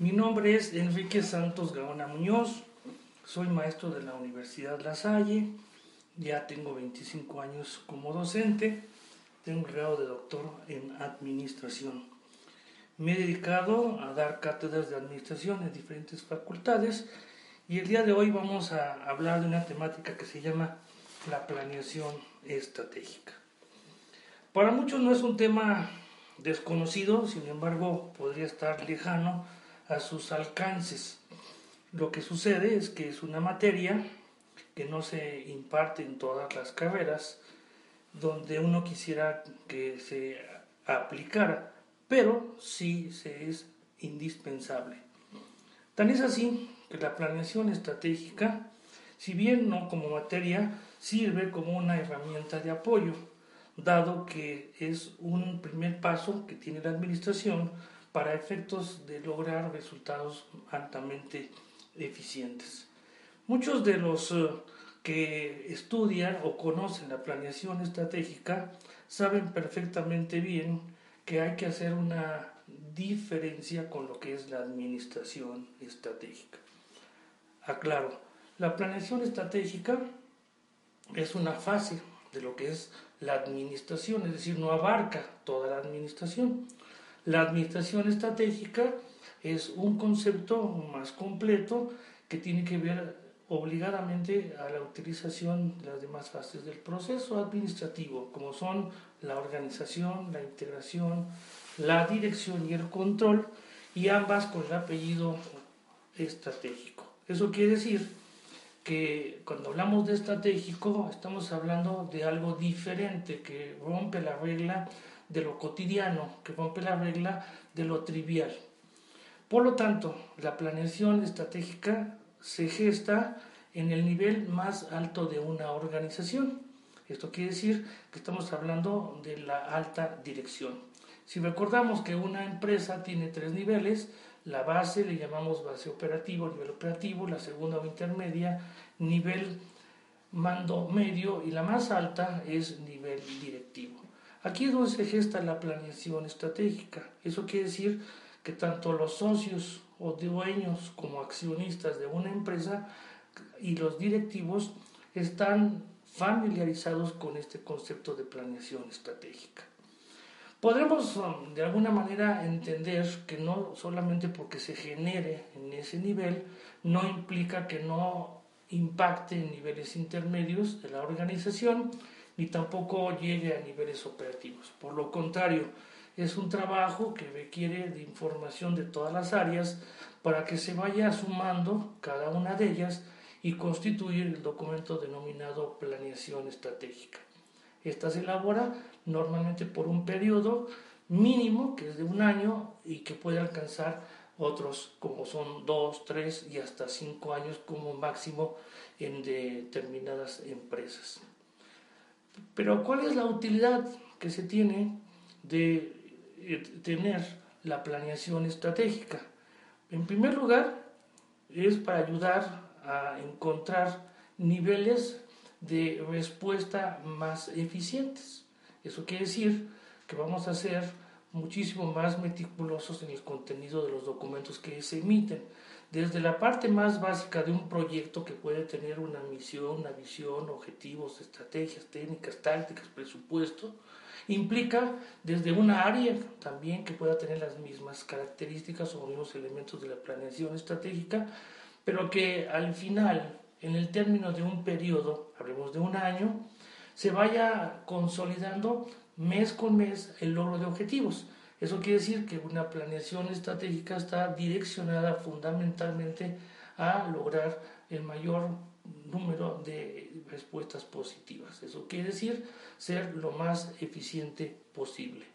Mi nombre es Enrique Santos Gaona Muñoz, soy maestro de la Universidad La Salle, ya tengo 25 años como docente, tengo un grado de doctor en administración. Me he dedicado a dar cátedras de administración en diferentes facultades y el día de hoy vamos a hablar de una temática que se llama la planeación estratégica. Para muchos no es un tema desconocido, sin embargo podría estar lejano a sus alcances. Lo que sucede es que es una materia que no se imparte en todas las carreras, donde uno quisiera que se aplicara, pero sí se es indispensable. Tan es así que la planeación estratégica, si bien no como materia, sirve como una herramienta de apoyo, dado que es un primer paso que tiene la administración para efectos de lograr resultados altamente eficientes. Muchos de los eh, que estudian o conocen la planeación estratégica saben perfectamente bien que hay que hacer una diferencia con lo que es la administración estratégica. Aclaro, la planeación estratégica es una fase de lo que es la administración, es decir, no abarca toda la administración. La administración estratégica es un concepto más completo que tiene que ver obligadamente a la utilización de las demás fases del proceso administrativo, como son la organización, la integración, la dirección y el control, y ambas con el apellido estratégico. Eso quiere decir que cuando hablamos de estratégico estamos hablando de algo diferente que rompe la regla de lo cotidiano, que rompe la regla de lo trivial. Por lo tanto, la planeación estratégica se gesta en el nivel más alto de una organización. Esto quiere decir que estamos hablando de la alta dirección. Si recordamos que una empresa tiene tres niveles, la base le llamamos base operativo, nivel operativo, la segunda o intermedia, nivel mando medio y la más alta es nivel directivo. Aquí es donde se gesta la planeación estratégica. Eso quiere decir que tanto los socios o dueños como accionistas de una empresa y los directivos están familiarizados con este concepto de planeación estratégica. Podremos um, de alguna manera entender que no solamente porque se genere en ese nivel, no implica que no impacte en niveles intermedios de la organización ni tampoco llegue a niveles operativos. Por lo contrario, es un trabajo que requiere de información de todas las áreas para que se vaya sumando cada una de ellas y constituir el documento denominado planeación estratégica. Esta se elabora normalmente por un periodo mínimo, que es de un año, y que puede alcanzar otros como son dos, tres y hasta cinco años como máximo en determinadas empresas. Pero ¿cuál es la utilidad que se tiene de eh, tener la planeación estratégica? En primer lugar, es para ayudar a encontrar niveles de respuesta más eficientes. Eso quiere decir que vamos a ser muchísimo más meticulosos en el contenido de los documentos que se emiten desde la parte más básica de un proyecto que puede tener una misión, una visión, objetivos, estrategias, técnicas, tácticas, presupuesto, implica desde una área también que pueda tener las mismas características o mismos elementos de la planeación estratégica, pero que al final, en el término de un periodo, hablemos de un año, se vaya consolidando mes con mes el logro de objetivos. Eso quiere decir que una planeación estratégica está direccionada fundamentalmente a lograr el mayor número de respuestas positivas. Eso quiere decir ser lo más eficiente posible.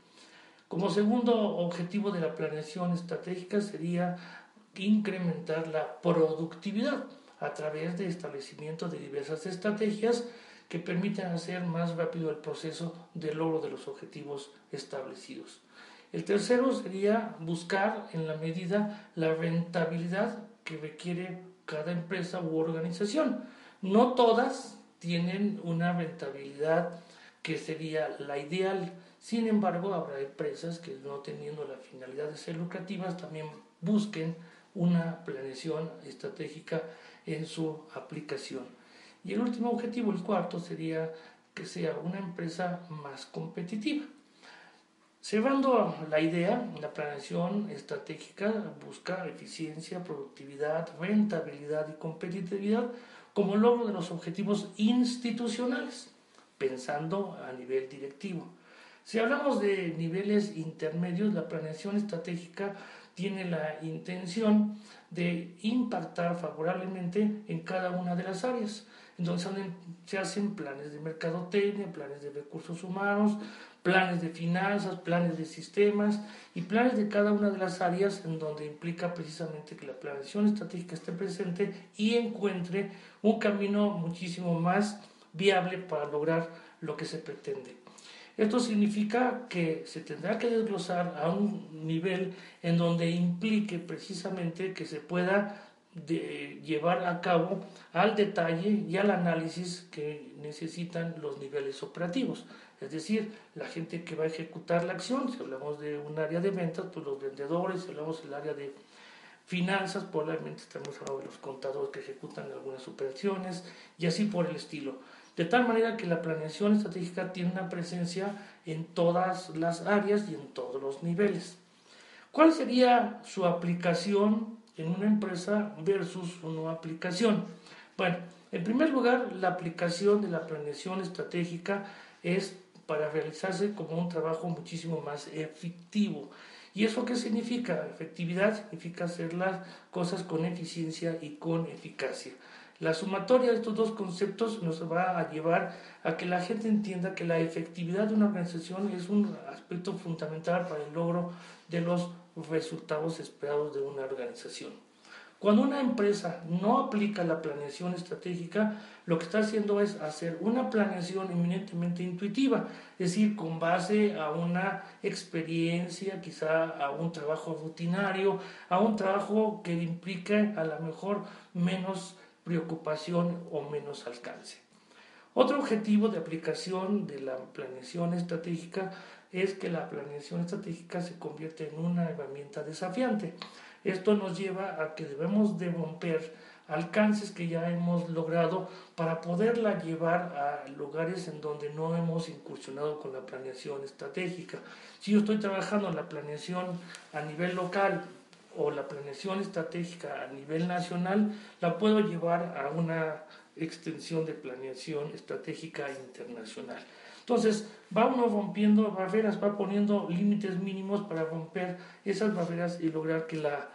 Como segundo objetivo de la planeación estratégica sería incrementar la productividad a través de establecimiento de diversas estrategias que permiten hacer más rápido el proceso de logro de los objetivos establecidos. El tercero sería buscar en la medida la rentabilidad que requiere cada empresa u organización. No todas tienen una rentabilidad que sería la ideal. Sin embargo, habrá empresas que no teniendo la finalidad de ser lucrativas también busquen una planeación estratégica en su aplicación. Y el último objetivo, el cuarto, sería que sea una empresa más competitiva. Cerrando la idea, la planeación estratégica busca eficiencia, productividad, rentabilidad y competitividad como logro de los objetivos institucionales, pensando a nivel directivo. Si hablamos de niveles intermedios, la planeación estratégica tiene la intención de impactar favorablemente en cada una de las áreas. Entonces se hacen planes de mercadotecnia, planes de recursos humanos, planes de finanzas, planes de sistemas y planes de cada una de las áreas en donde implica precisamente que la planeación estratégica esté presente y encuentre un camino muchísimo más viable para lograr lo que se pretende. Esto significa que se tendrá que desglosar a un nivel en donde implique precisamente que se pueda llevar a cabo al detalle y al análisis que necesitan los niveles operativos. Es decir, la gente que va a ejecutar la acción, si hablamos de un área de ventas, pues los vendedores, si hablamos del área de finanzas, probablemente estamos hablando de los contadores que ejecutan algunas operaciones y así por el estilo. De tal manera que la planeación estratégica tiene una presencia en todas las áreas y en todos los niveles. ¿Cuál sería su aplicación en una empresa versus una aplicación? Bueno, en primer lugar, la aplicación de la planeación estratégica es para realizarse como un trabajo muchísimo más efectivo. ¿Y eso qué significa? Efectividad significa hacer las cosas con eficiencia y con eficacia. La sumatoria de estos dos conceptos nos va a llevar a que la gente entienda que la efectividad de una organización es un aspecto fundamental para el logro de los resultados esperados de una organización. Cuando una empresa no aplica la planeación estratégica, lo que está haciendo es hacer una planeación eminentemente intuitiva, es decir, con base a una experiencia, quizá a un trabajo rutinario, a un trabajo que implique a lo mejor menos preocupación o menos alcance. Otro objetivo de aplicación de la planeación estratégica es que la planeación estratégica se convierte en una herramienta desafiante. Esto nos lleva a que debemos de romper alcances que ya hemos logrado para poderla llevar a lugares en donde no hemos incursionado con la planeación estratégica. Si yo estoy trabajando en la planeación a nivel local o la planeación estratégica a nivel nacional la puedo llevar a una extensión de planeación estratégica internacional. Entonces, va uno rompiendo barreras, va poniendo límites mínimos para romper esas barreras y lograr que la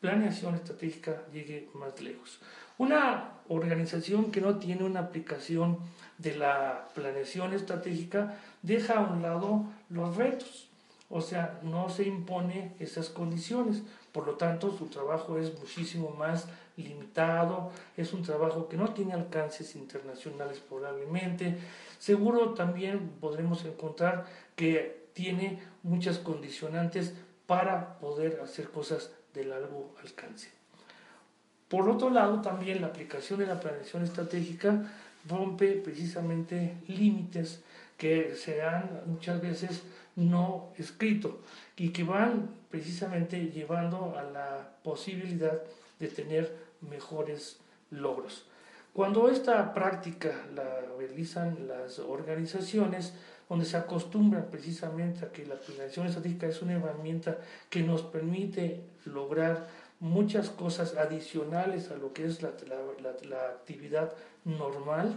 planeación estratégica llegue más lejos. Una organización que no tiene una aplicación de la planeación estratégica deja a un lado los retos, o sea, no se impone esas condiciones. Por lo tanto, su trabajo es muchísimo más limitado, es un trabajo que no tiene alcances internacionales probablemente. Seguro también podremos encontrar que tiene muchas condicionantes para poder hacer cosas de largo alcance. Por otro lado, también la aplicación de la planeación estratégica rompe precisamente límites que se han muchas veces no escrito y que van precisamente llevando a la posibilidad de tener mejores logros. Cuando esta práctica la realizan las organizaciones, donde se acostumbran precisamente a que la planeación estratégica es una herramienta que nos permite lograr muchas cosas adicionales a lo que es la, la actividad normal,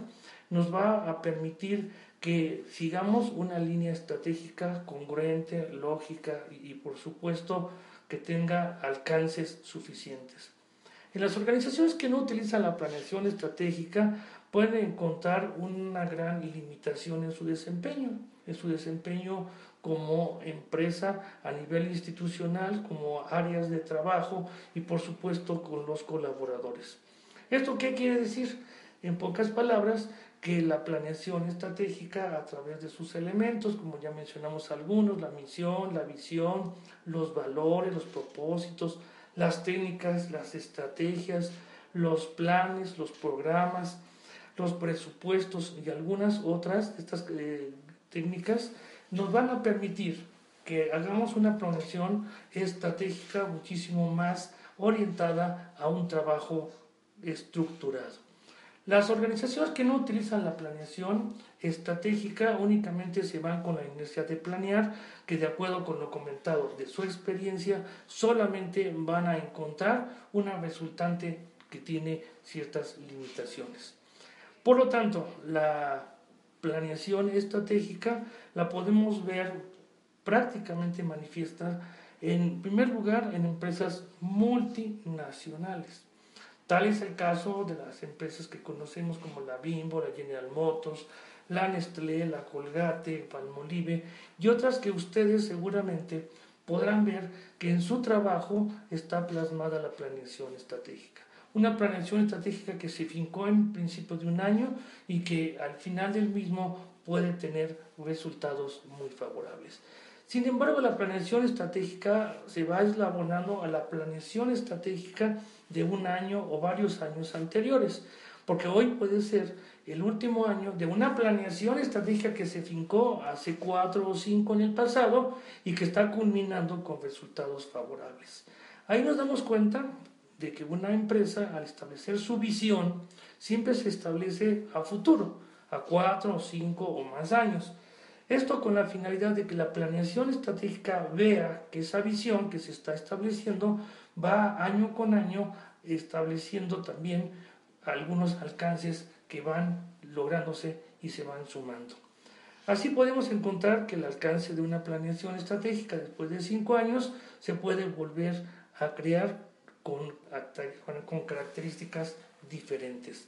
nos va a permitir que sigamos una línea estratégica congruente, lógica y, por supuesto que tenga alcances suficientes. En las organizaciones que no utilizan la planeación estratégica pueden encontrar una gran limitación en su desempeño, en su desempeño como empresa a nivel institucional, como áreas de trabajo y por supuesto con los colaboradores. ¿Esto qué quiere decir? En pocas palabras, que la planeación estratégica a través de sus elementos, como ya mencionamos algunos, la misión, la visión, los valores, los propósitos, las técnicas, las estrategias, los planes, los programas, los presupuestos y algunas otras estas eh, técnicas nos van a permitir que hagamos una planeación estratégica muchísimo más orientada a un trabajo estructurado. Las organizaciones que no utilizan la planeación estratégica únicamente se van con la inercia de planear, que de acuerdo con lo comentado de su experiencia, solamente van a encontrar una resultante que tiene ciertas limitaciones. Por lo tanto, la planeación estratégica la podemos ver prácticamente manifiesta en primer lugar en empresas multinacionales. Tal es el caso de las empresas que conocemos como la Bimbo, la General Motors, la Nestlé, la Colgate, Palmolive y otras que ustedes seguramente podrán ver que en su trabajo está plasmada la planeación estratégica. Una planeación estratégica que se fincó en principio de un año y que al final del mismo puede tener resultados muy favorables. Sin embargo, la planeación estratégica se va eslabonando a la planeación estratégica de un año o varios años anteriores, porque hoy puede ser el último año de una planeación estratégica que se fincó hace cuatro o cinco en el pasado y que está culminando con resultados favorables. Ahí nos damos cuenta de que una empresa al establecer su visión siempre se establece a futuro, a cuatro o cinco o más años. Esto con la finalidad de que la planeación estratégica vea que esa visión que se está estableciendo va año con año estableciendo también algunos alcances que van lográndose y se van sumando. Así podemos encontrar que el alcance de una planeación estratégica después de cinco años se puede volver a crear con, con características diferentes.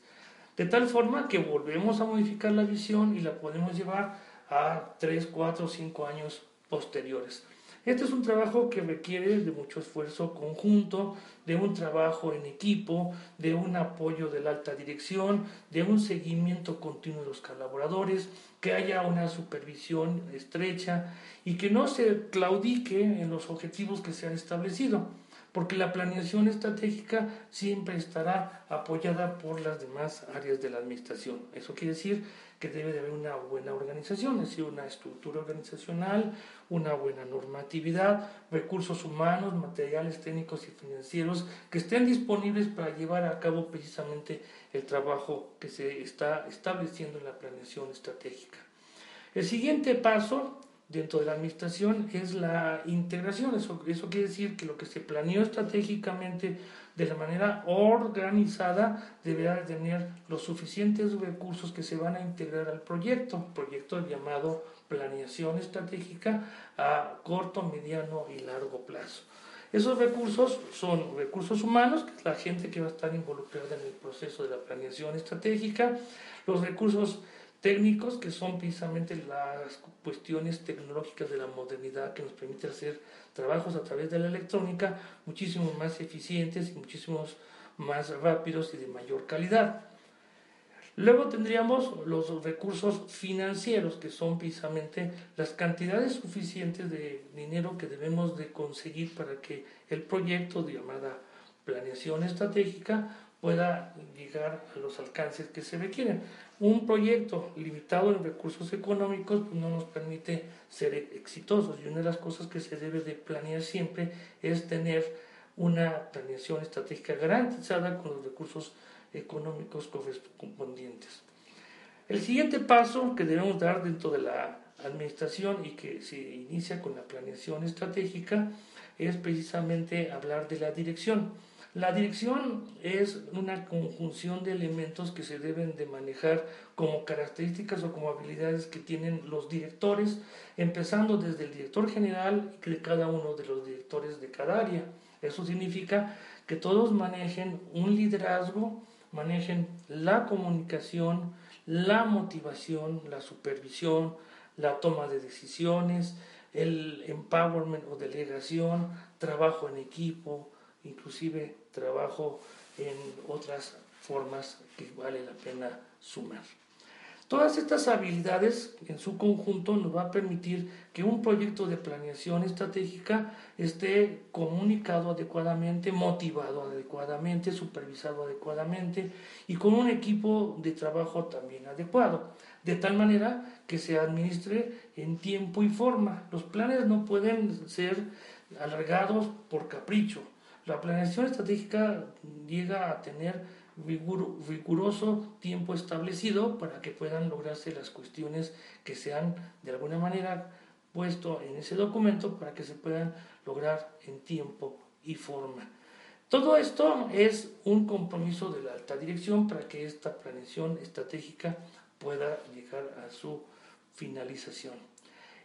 De tal forma que volvemos a modificar la visión y la podemos llevar a tres, cuatro, cinco años posteriores. Este es un trabajo que requiere de mucho esfuerzo conjunto, de un trabajo en equipo, de un apoyo de la alta dirección, de un seguimiento continuo de los colaboradores, que haya una supervisión estrecha y que no se claudique en los objetivos que se han establecido, porque la planeación estratégica siempre estará apoyada por las demás áreas de la administración. Eso quiere decir que debe de haber una buena organización, es decir, una estructura organizacional, una buena normatividad, recursos humanos, materiales técnicos y financieros que estén disponibles para llevar a cabo precisamente el trabajo que se está estableciendo en la planeación estratégica. El siguiente paso dentro de la administración es la integración. Eso, eso quiere decir que lo que se planeó estratégicamente de la manera organizada deberá tener los suficientes recursos que se van a integrar al proyecto, proyecto llamado planeación estratégica a corto, mediano y largo plazo. Esos recursos son recursos humanos, que es la gente que va a estar involucrada en el proceso de la planeación estratégica, los recursos técnicos, que son precisamente las cuestiones tecnológicas de la modernidad que nos permite hacer trabajos a través de la electrónica muchísimo más eficientes y muchísimos más rápidos y de mayor calidad. Luego tendríamos los recursos financieros, que son precisamente las cantidades suficientes de dinero que debemos de conseguir para que el proyecto de llamada planeación estratégica pueda llegar a los alcances que se requieren un proyecto limitado en recursos económicos pues, no nos permite ser exitosos y una de las cosas que se debe de planear siempre es tener una planeación estratégica garantizada con los recursos económicos correspondientes. El siguiente paso que debemos dar dentro de la administración y que se inicia con la planeación estratégica es precisamente hablar de la dirección. La dirección es una conjunción de elementos que se deben de manejar como características o como habilidades que tienen los directores, empezando desde el director general y de cada uno de los directores de cada área. Eso significa que todos manejen un liderazgo, manejen la comunicación, la motivación, la supervisión, la toma de decisiones, el empowerment o delegación, trabajo en equipo, inclusive trabajo en otras formas que vale la pena sumar. Todas estas habilidades en su conjunto nos va a permitir que un proyecto de planeación estratégica esté comunicado adecuadamente, motivado adecuadamente, supervisado adecuadamente y con un equipo de trabajo también adecuado, de tal manera que se administre en tiempo y forma. Los planes no pueden ser alargados por capricho. La planeación estratégica llega a tener riguroso tiempo establecido para que puedan lograrse las cuestiones que se han de alguna manera puesto en ese documento para que se puedan lograr en tiempo y forma. Todo esto es un compromiso de la alta dirección para que esta planeación estratégica pueda llegar a su finalización.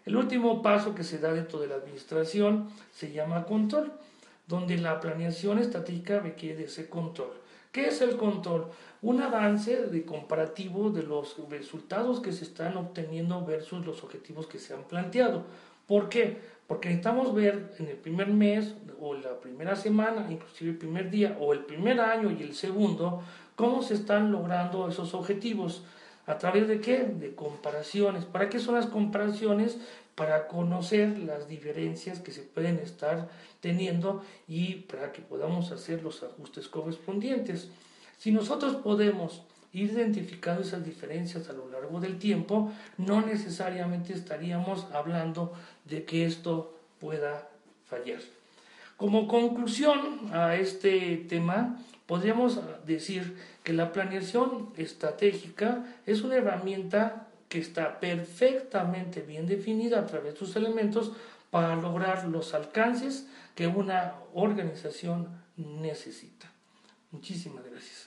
El último paso que se da dentro de la administración se llama control, donde la planeación estratégica requiere ese control. ¿Qué es el control? Un avance de comparativo de los resultados que se están obteniendo versus los objetivos que se han planteado. ¿Por qué? Porque necesitamos ver en el primer mes o la primera semana, inclusive el primer día o el primer año y el segundo, cómo se están logrando esos objetivos. ¿A través de qué? De comparaciones. ¿Para qué son las comparaciones? Para conocer las diferencias que se pueden estar teniendo y para que podamos hacer los ajustes correspondientes. Si nosotros podemos ir identificando esas diferencias a lo largo del tiempo, no necesariamente estaríamos hablando de que esto pueda fallar. Como conclusión a este tema, podríamos decir que la planeación estratégica es una herramienta que está perfectamente bien definida a través de sus elementos para lograr los alcances que una organización necesita. Muchísimas gracias.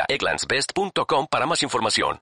Visita egglandsbest.com para más información.